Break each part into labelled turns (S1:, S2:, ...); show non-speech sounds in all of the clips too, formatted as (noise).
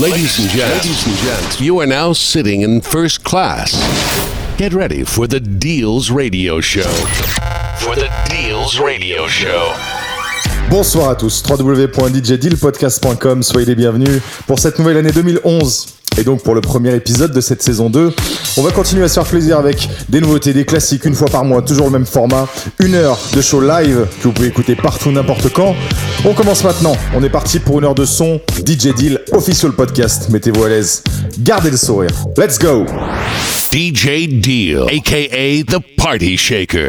S1: Ladies and gents, you are now sitting in first class. Get ready for the Deals Radio Show. For the Deals Radio Show.
S2: Bonsoir à tous, www.djdealpodcast.com, soyez les bienvenus pour cette nouvelle année 2011. Et donc pour le premier épisode de cette saison 2, on va continuer à se faire plaisir avec des nouveautés, des classiques, une fois par mois, toujours le même format, une heure de show live que vous pouvez écouter partout, n'importe quand. On commence maintenant, on est parti pour une heure de son, DJ Deal, official podcast, mettez-vous à l'aise, gardez le sourire, let's go.
S1: DJ Deal, aka The Party Shaker.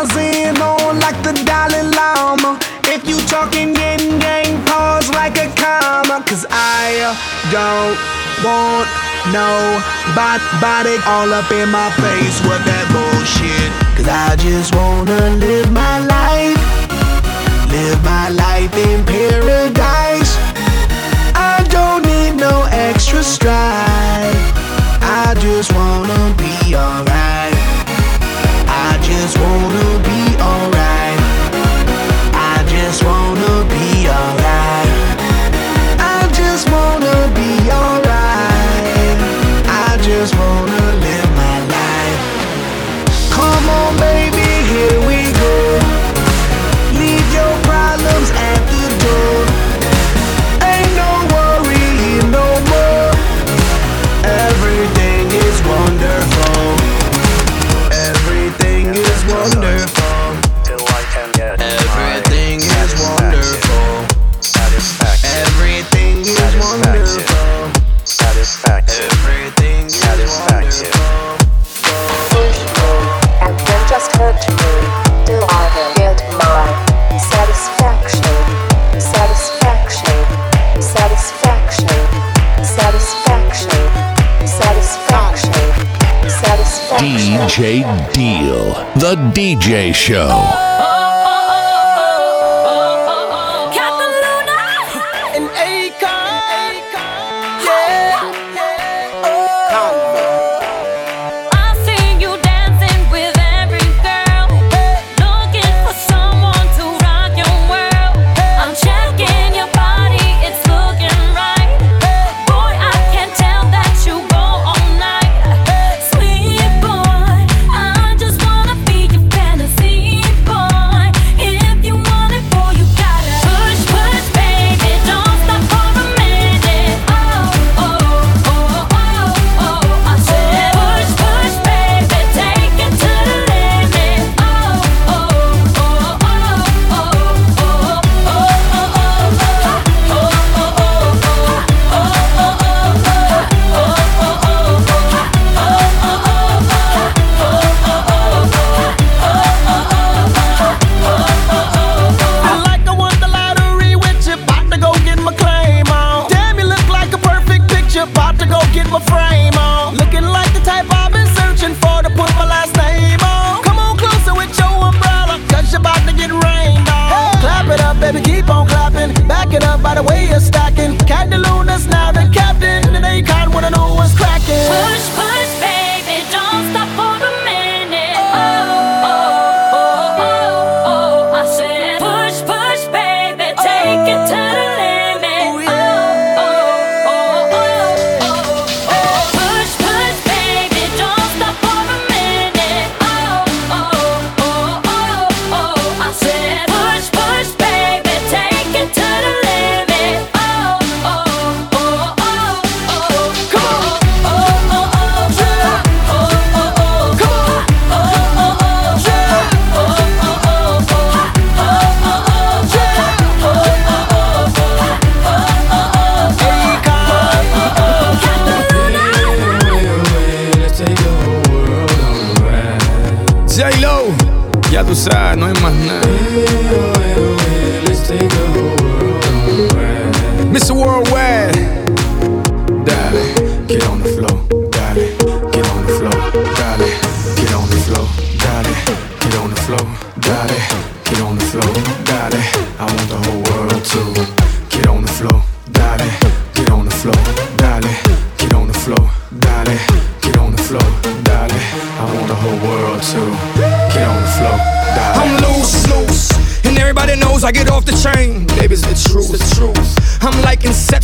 S3: on like the Dalai Lama. If you talking yin yang, pause like a comma. Cause I uh, don't want no bot body all up in my face with that bullshit. Cause I just wanna live
S1: Show.
S4: J-Lo. Ya tú sabes, no hay más nada. Mr. Worldwide.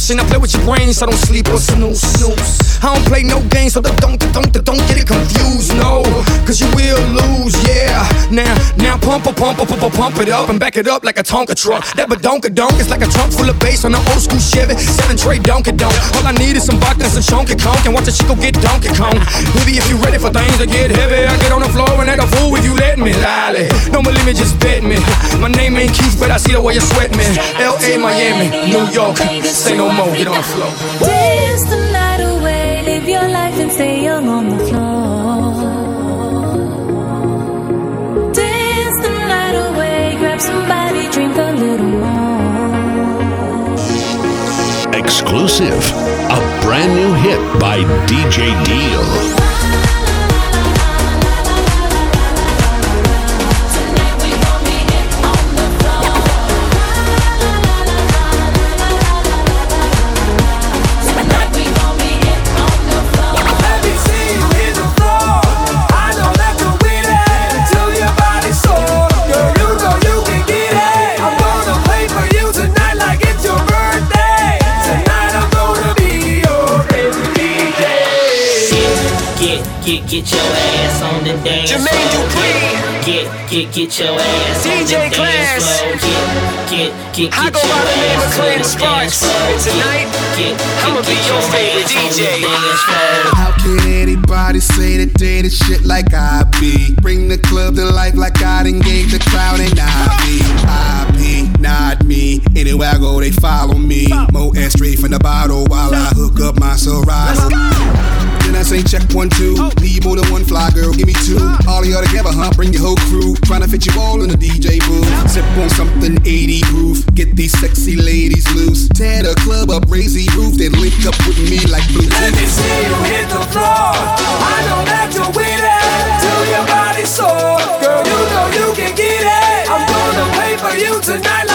S4: Inception. I play with your brain, so I don't sleep or snooze. snooze. I don't play no games, so don't, don't, don't, don't get it confused. No, cause you will lose, yeah. Now, pump, pump, pump, pump, pump, pump it up and back it up like a Tonka truck. That badonka donk is like a trunk full of bass on an old school Chevy. Seven tray donkey donk. All I need is some vodka and some chunky conk and watch a chico get donkey kong. Baby, if you ready for things to get heavy, I get on the floor and act a fool if you let me. Lally, don't believe me, just bet me. My name ain't Keith, but I see the way you sweat me. L.A., Miami, New York, say no more, get on the floor.
S5: Dance the night away, live your life and stay young on the floor. Somebody, drink a little more.
S6: Exclusive. A brand new hit by DJ Deal.
S7: Get,
S8: get, your ass on the dance
S7: Jermaine. Dupri.
S8: Get, get, get your ass on
S7: DJ
S8: the
S7: Class.
S8: dance floor. Get, get, get,
S7: I
S8: get
S7: go
S8: your
S7: by the name of
S8: ass
S7: Clayton
S8: on the dance
S7: Sparks.
S8: floor.
S7: And tonight,
S8: get, get,
S7: I'ma
S8: get
S7: be your favorite
S8: ass on the
S7: DJ.
S8: dance floor.
S9: How can anybody say that they the shit like I be? Bring the club to life like I done gave the crowd an IV. IP, not me. Anywhere I go, they follow me. Mo and straight from the bottle while I hook up my Serato. Then I say check one, two. Oh. Need more than one fly girl, give me two. All of y'all together, huh? Bring your whole crew. Tryna fit you all in the DJ booth. Sip on something 80 proof. Get these sexy ladies loose. Tear the club up, raise the roof. Then link up with me like
S7: Let me see you hit the floor. I know that you're with it your body's sore. Girl, you know you can get it. I'm gonna play for you tonight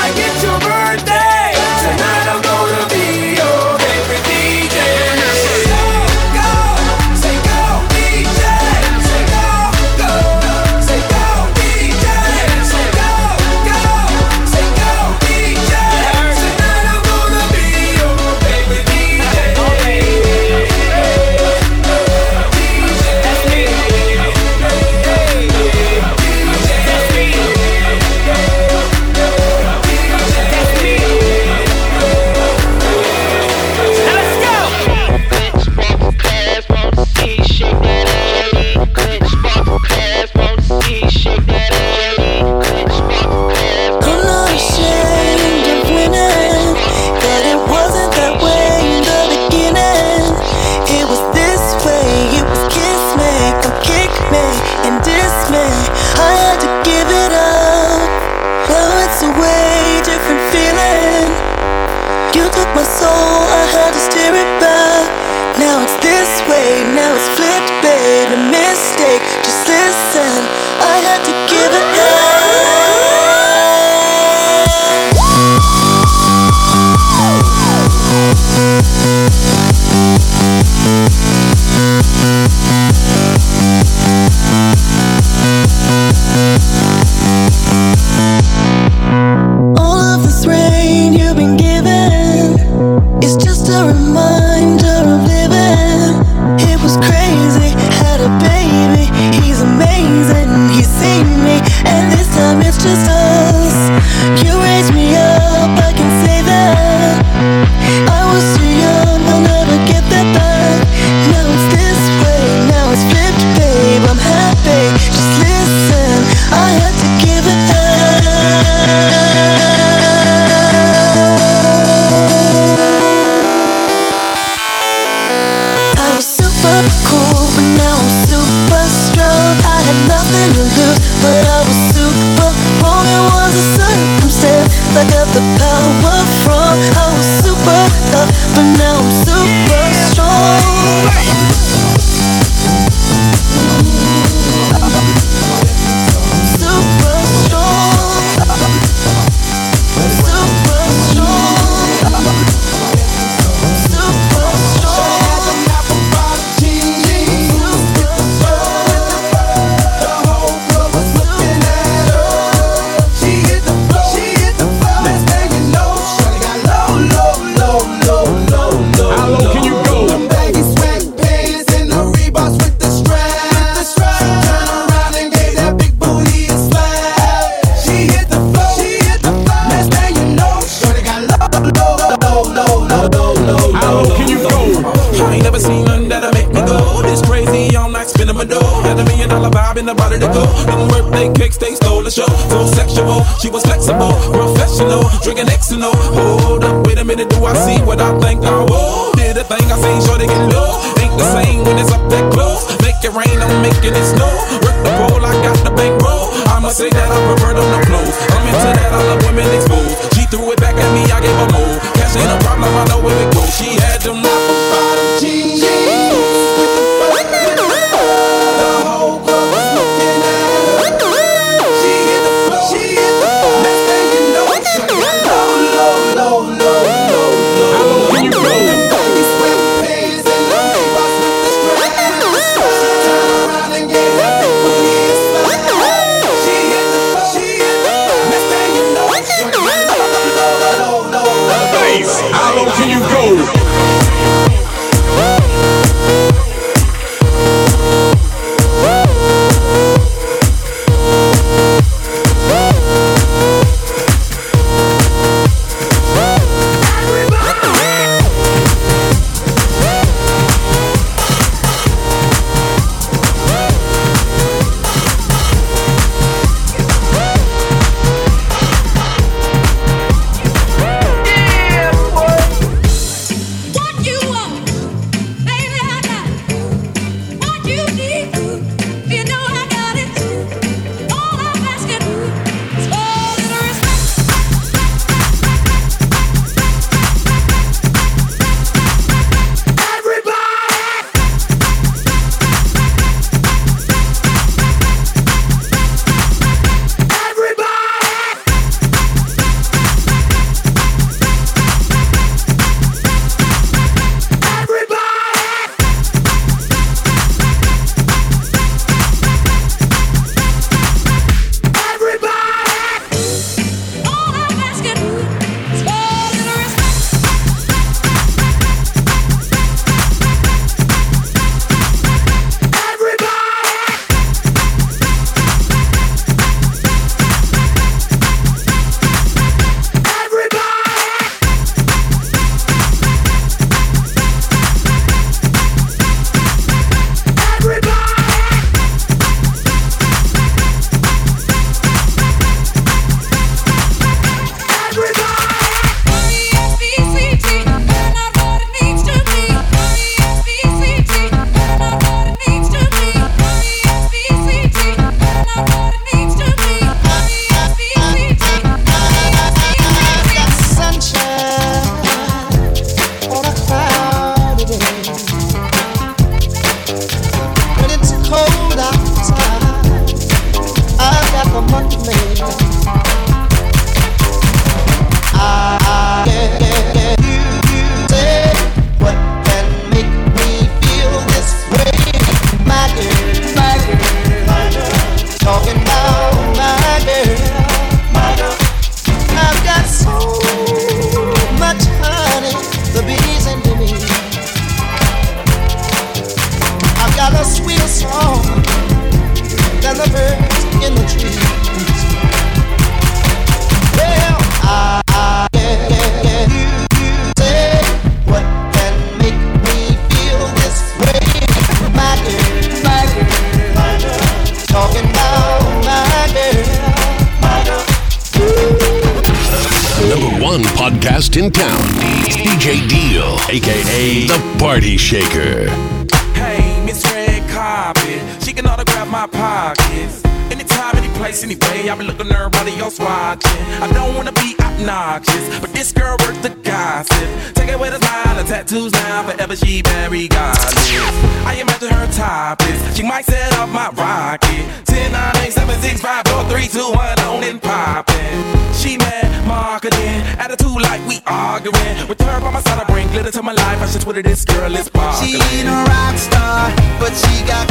S10: ain't a
S11: rock star, but she got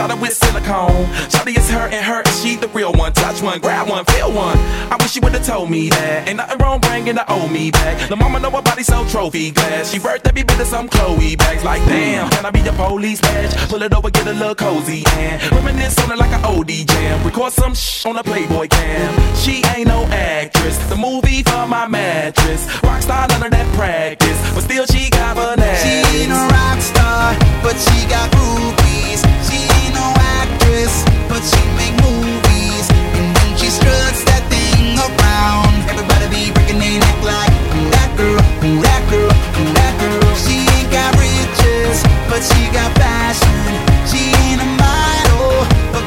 S11: shot with silicone. Shotty is her and her, and she the real one. Touch one, grab one, feel one. I wish she would've told me that. Ain't nothing wrong bringing the old me back. The mama know her body so trophy glass. She birthed every bit of some Chloe bags. Like damn, can I be your police badge? Pull it over, get a little cozy and reminisce on it like an OD jam. Record some shh on a Playboy cam. She ain't no actress. The movie for my mattress. Rockstar, of that practice, but still she got bananas.
S12: She ain't a rock star, but she got groupies. But she make movies. And when she struts that thing around, everybody be breaking their neck like that girl, that girl, that girl. She ain't got riches, but she got fashion. She ain't a model, but.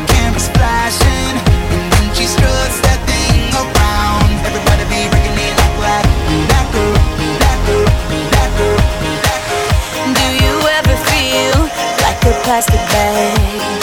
S12: And when she struts that thing around, everybody be breaking their neck like that girl, that girl, that girl.
S5: Do you ever feel like a plastic bag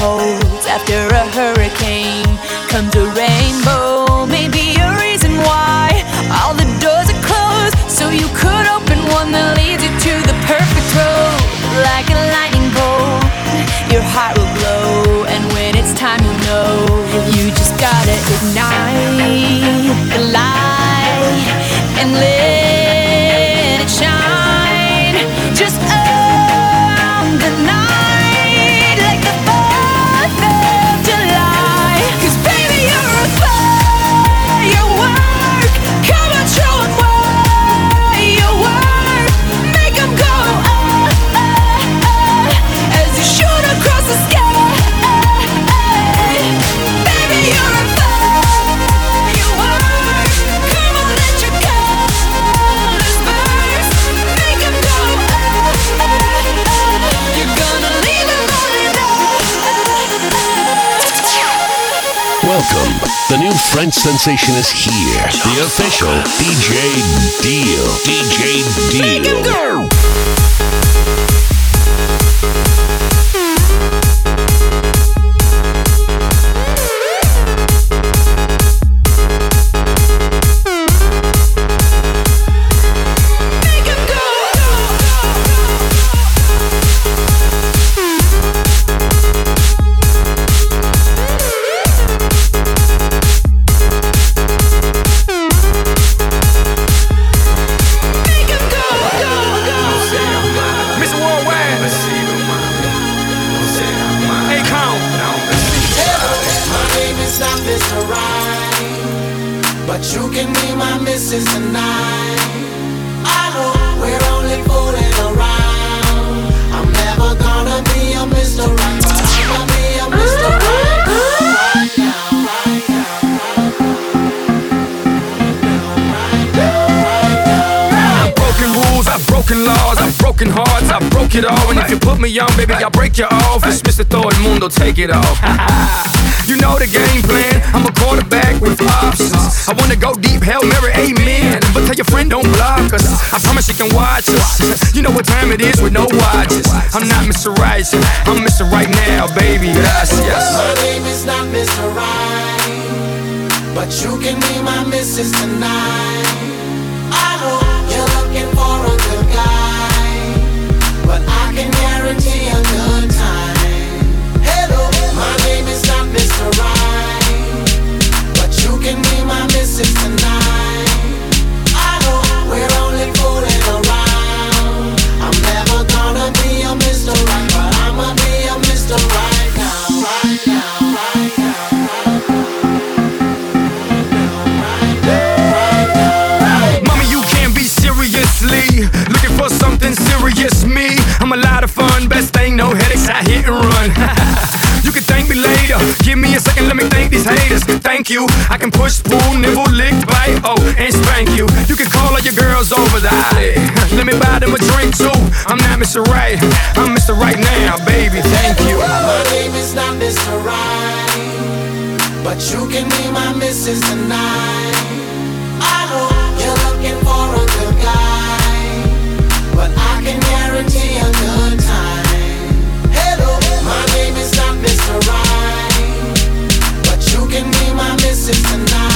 S5: holds after a
S6: French sensation is here. The official DJ Deal. DJ Deal.
S7: Off. (laughs) you know the game plan. I'm a quarterback with options. I wanna go deep, Hail Mary, amen. But tell your friend don't block us. I promise you can watch us. (laughs) You know what time it is with no watches. I'm not Mr. Right, I'm Mr. Right now, baby. Gracias.
S3: My name is not Mr. Right, but you can be my missus tonight. I know you're looking for a good guy.
S12: but I can guarantee a good time.
S4: Serious. Me, I'm a lot of fun. Best thing, no headaches. I hit and run. (laughs) you can thank me later. Give me a second, let me thank these haters. Thank you. I can push, pull, nibble, lick, bite, oh, and spank you. You can call all your girls over the alley. (laughs) Let me buy them a drink too. I'm not Mr. Right. I'm Mr. Right now, baby. Thank you.
S12: My name is not Mr. Right, but you can be my missus tonight. Missus tonight.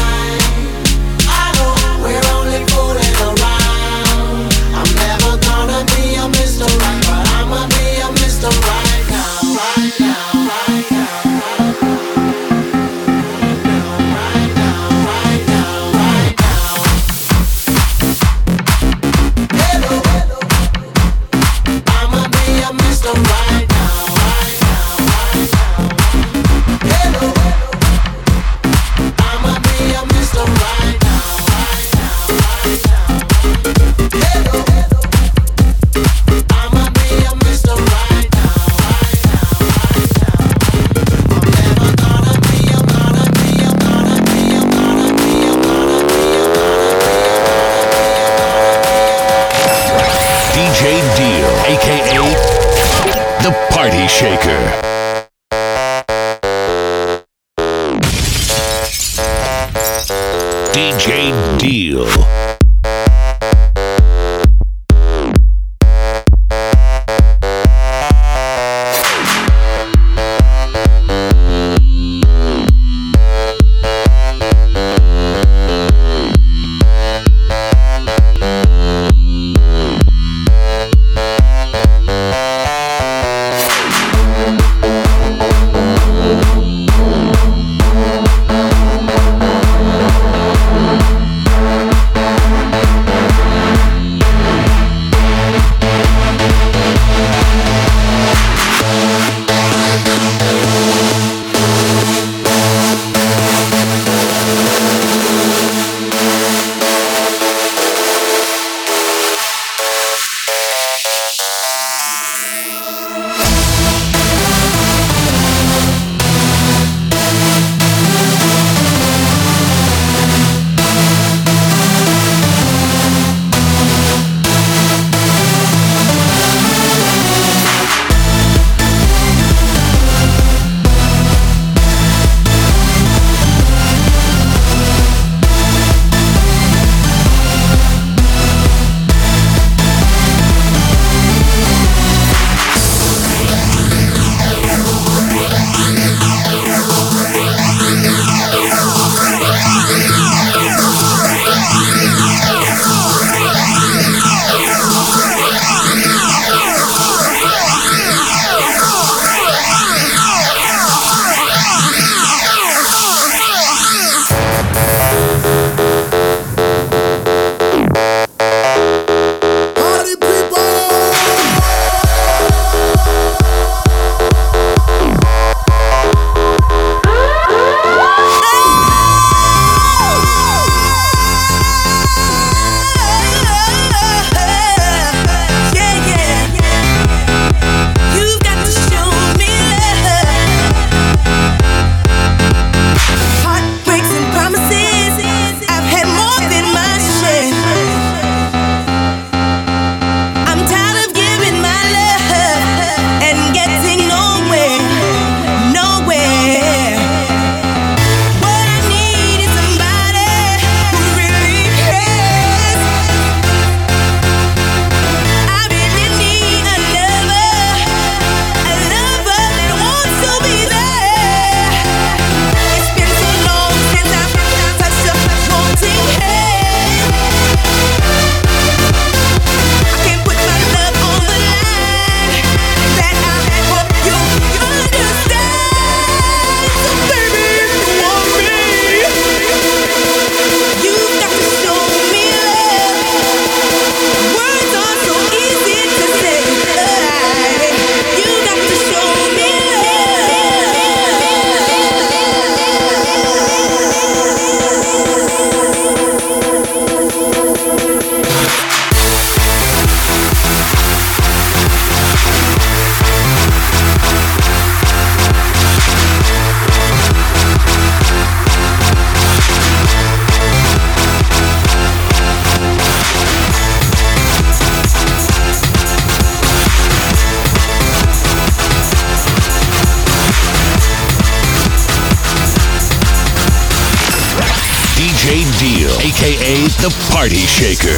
S6: Shaker.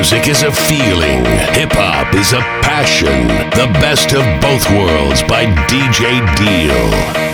S6: music is a feeling, hip hop is a passion. The best of both worlds by DJ Deal.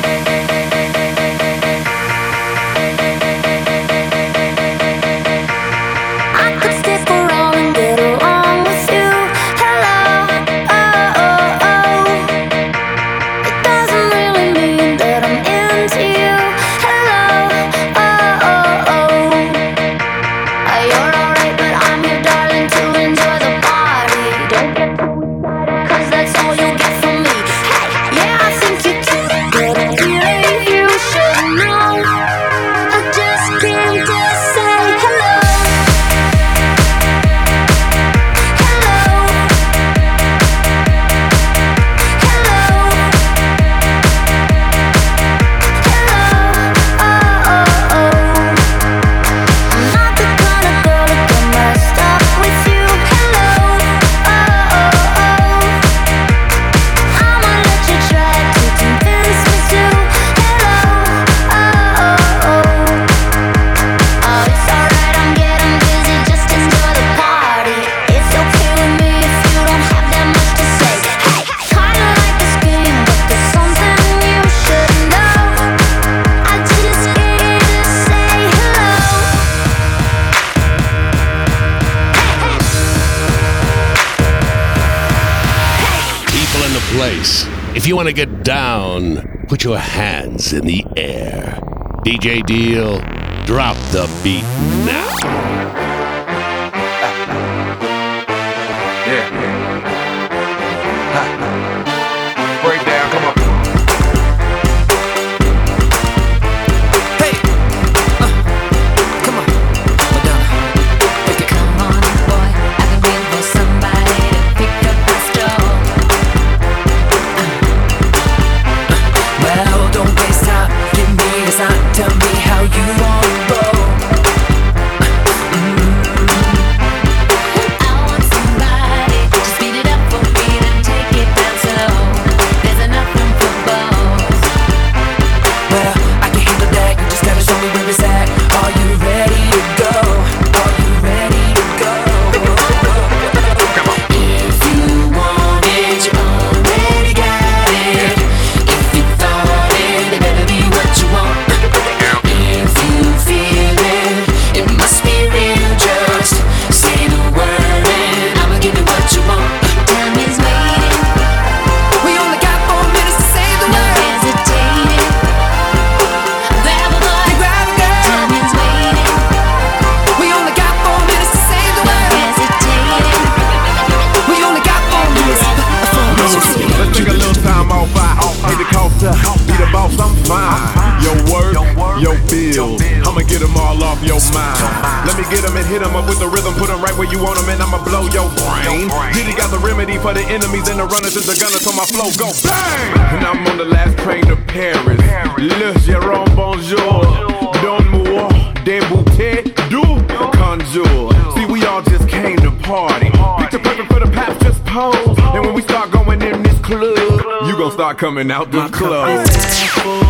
S5: you
S6: want to get down, put your hands in the air. DJ Deal, drop the beat now.
S13: Coming out the club.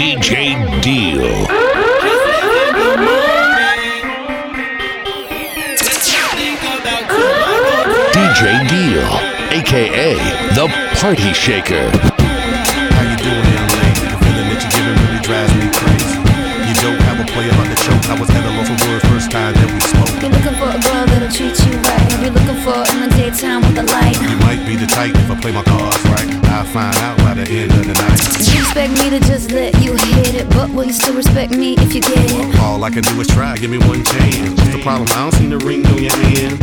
S6: DJ Deal. DJ Deal, aka the Party Shaker.
S14: Be the type if I play my cards right. I'll find out by the end of the night.
S15: You expect me to just let you hit it, but will you still respect me if you get it?
S14: All I can do is try, give me one chance. What's the problem? I don't see the ring on your hand.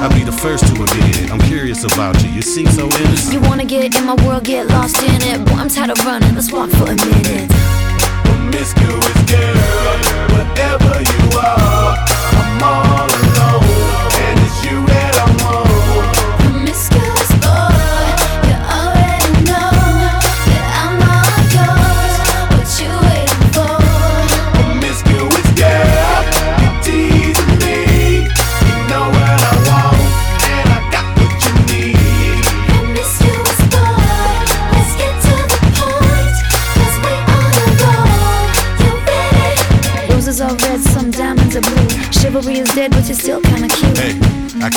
S14: I'll be the first to admit it. I'm curious about you. You seem so innocent.
S15: You wanna get in my world, get lost in it. Boy, I'm tired of running. Let's walk for a minute.
S14: Promiscuous girl, whatever you are, I'm all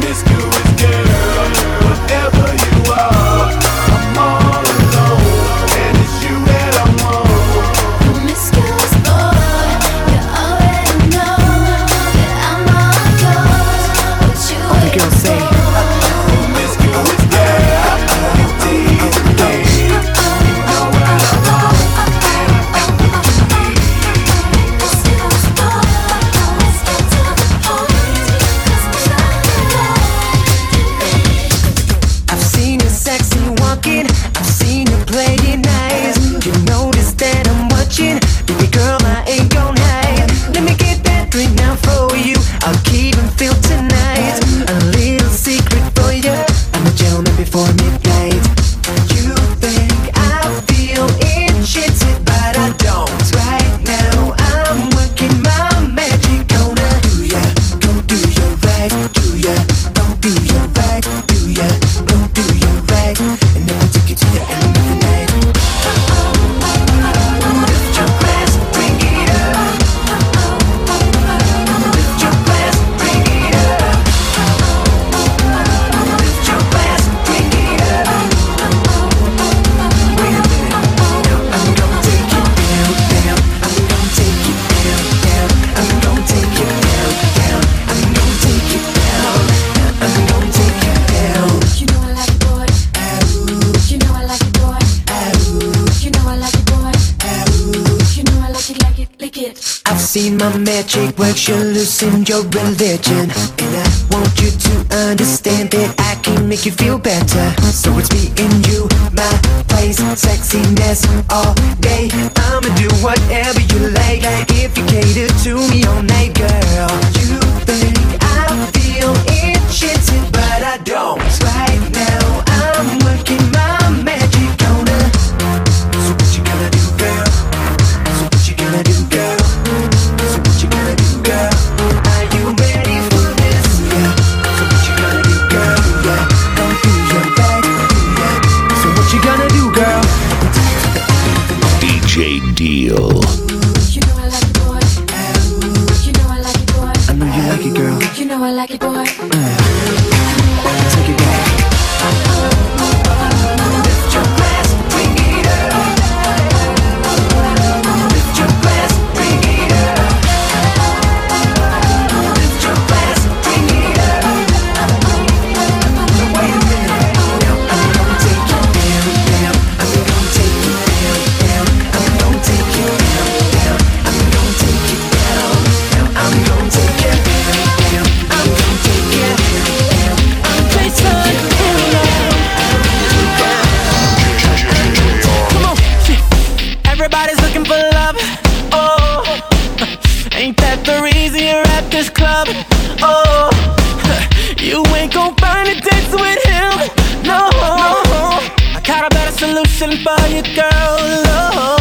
S14: Promiscuous girl, whatever you are,
S16: my magic works, you loosen your religion. And I want you to understand that I can make you feel better. So it's me and you, my place, sexiness all day. I'ma do whatever you like. If you cater to me oh, all night, girl. You think I feel enchanted,
S17: solution for you, girl. Oh,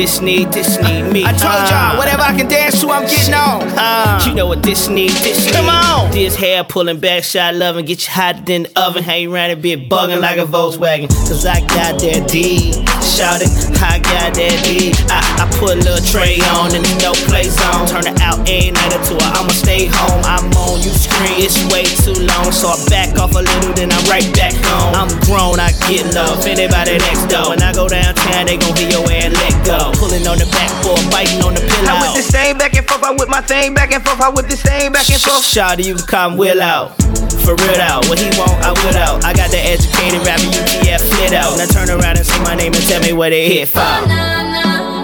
S17: Uh, you know
S8: what this need, this need me.
S12: I told y'all, whatever I can dance to, I'm getting on.
S8: Uh, you know what this need, this
S12: Come on.
S8: This hair pulling back, shot loving, get you hotter than the oven. Hang around and be bugging like a Volkswagen. Cause I got that D. Shout it, I got that D. I, I put a little tray on and no play zone. Turn it out every night or two. I'ma stay home. I'm on you screen, it's way too long. So I back off a little, then I'm right back home. I'm grown, I get love. Anybody next door. When I go downtown, they gon' hear your ass let go. Pulling on the backboard, biting on the pillow.
S12: I whip this thing back and forth, I whip my thing back and forth, I whip this thing back and forth.
S8: Shawty, you can come Will out. For real out. What he want, I will out. I got the educated rapper UTF flit out. Now turn around and say my name and tell me where they hit from.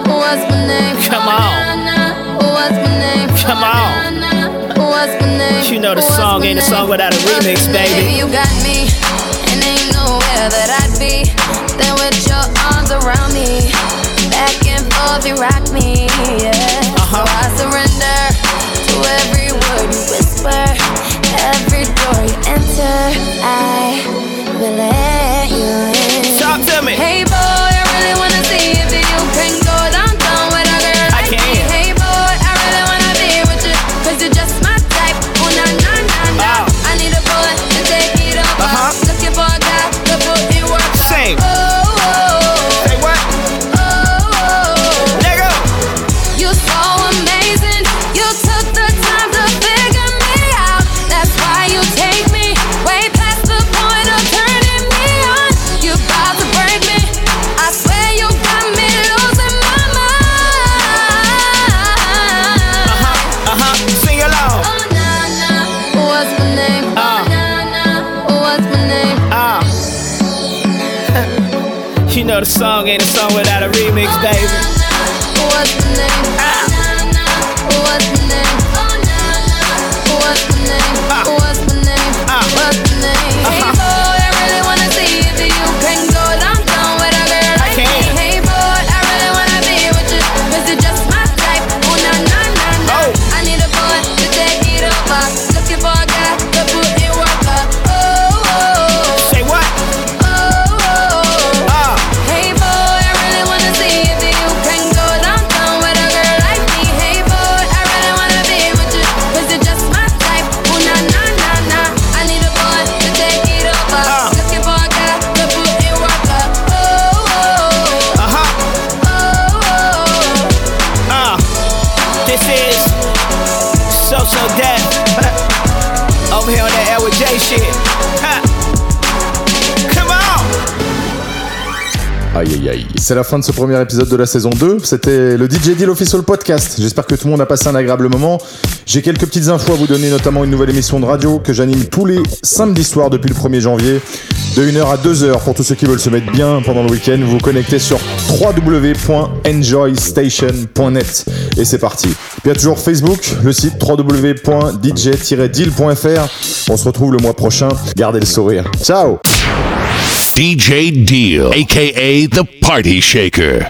S1: What's my name?
S8: Come on.
S1: What's my name?
S8: Come on.
S1: What's my name?
S8: You know the song ain't a song without a remix,
S1: my name?
S8: baby.
S1: You got me, and ain't nowhere that I'd be. Then with your arms around me, back forth you rock me, yeah.
S8: Uh-huh.
S1: So I surrender to every word you whisper, every door you enter. I will let you in.
S8: Talk to me.
S1: Hey know the song ain't a song without a remix, baby.
S2: C'est la fin de ce premier épisode de la saison 2. C'était le DJ Deal Official Podcast. J'espère que tout le monde a passé un agréable moment. J'ai quelques petites infos à vous donner, notamment une nouvelle émission de radio que j'anime tous les samedis soirs depuis le 1er janvier, de 1h à 2h pour tous ceux qui veulent se mettre bien pendant le week-end. Vous vous connectez sur www.enjoystation.net. Et c'est parti. Il y a toujours Facebook, le site www.dj-deal.fr. On se retrouve le mois prochain. Gardez le sourire. Ciao
S18: DJ Deal, aka the Party Shaker.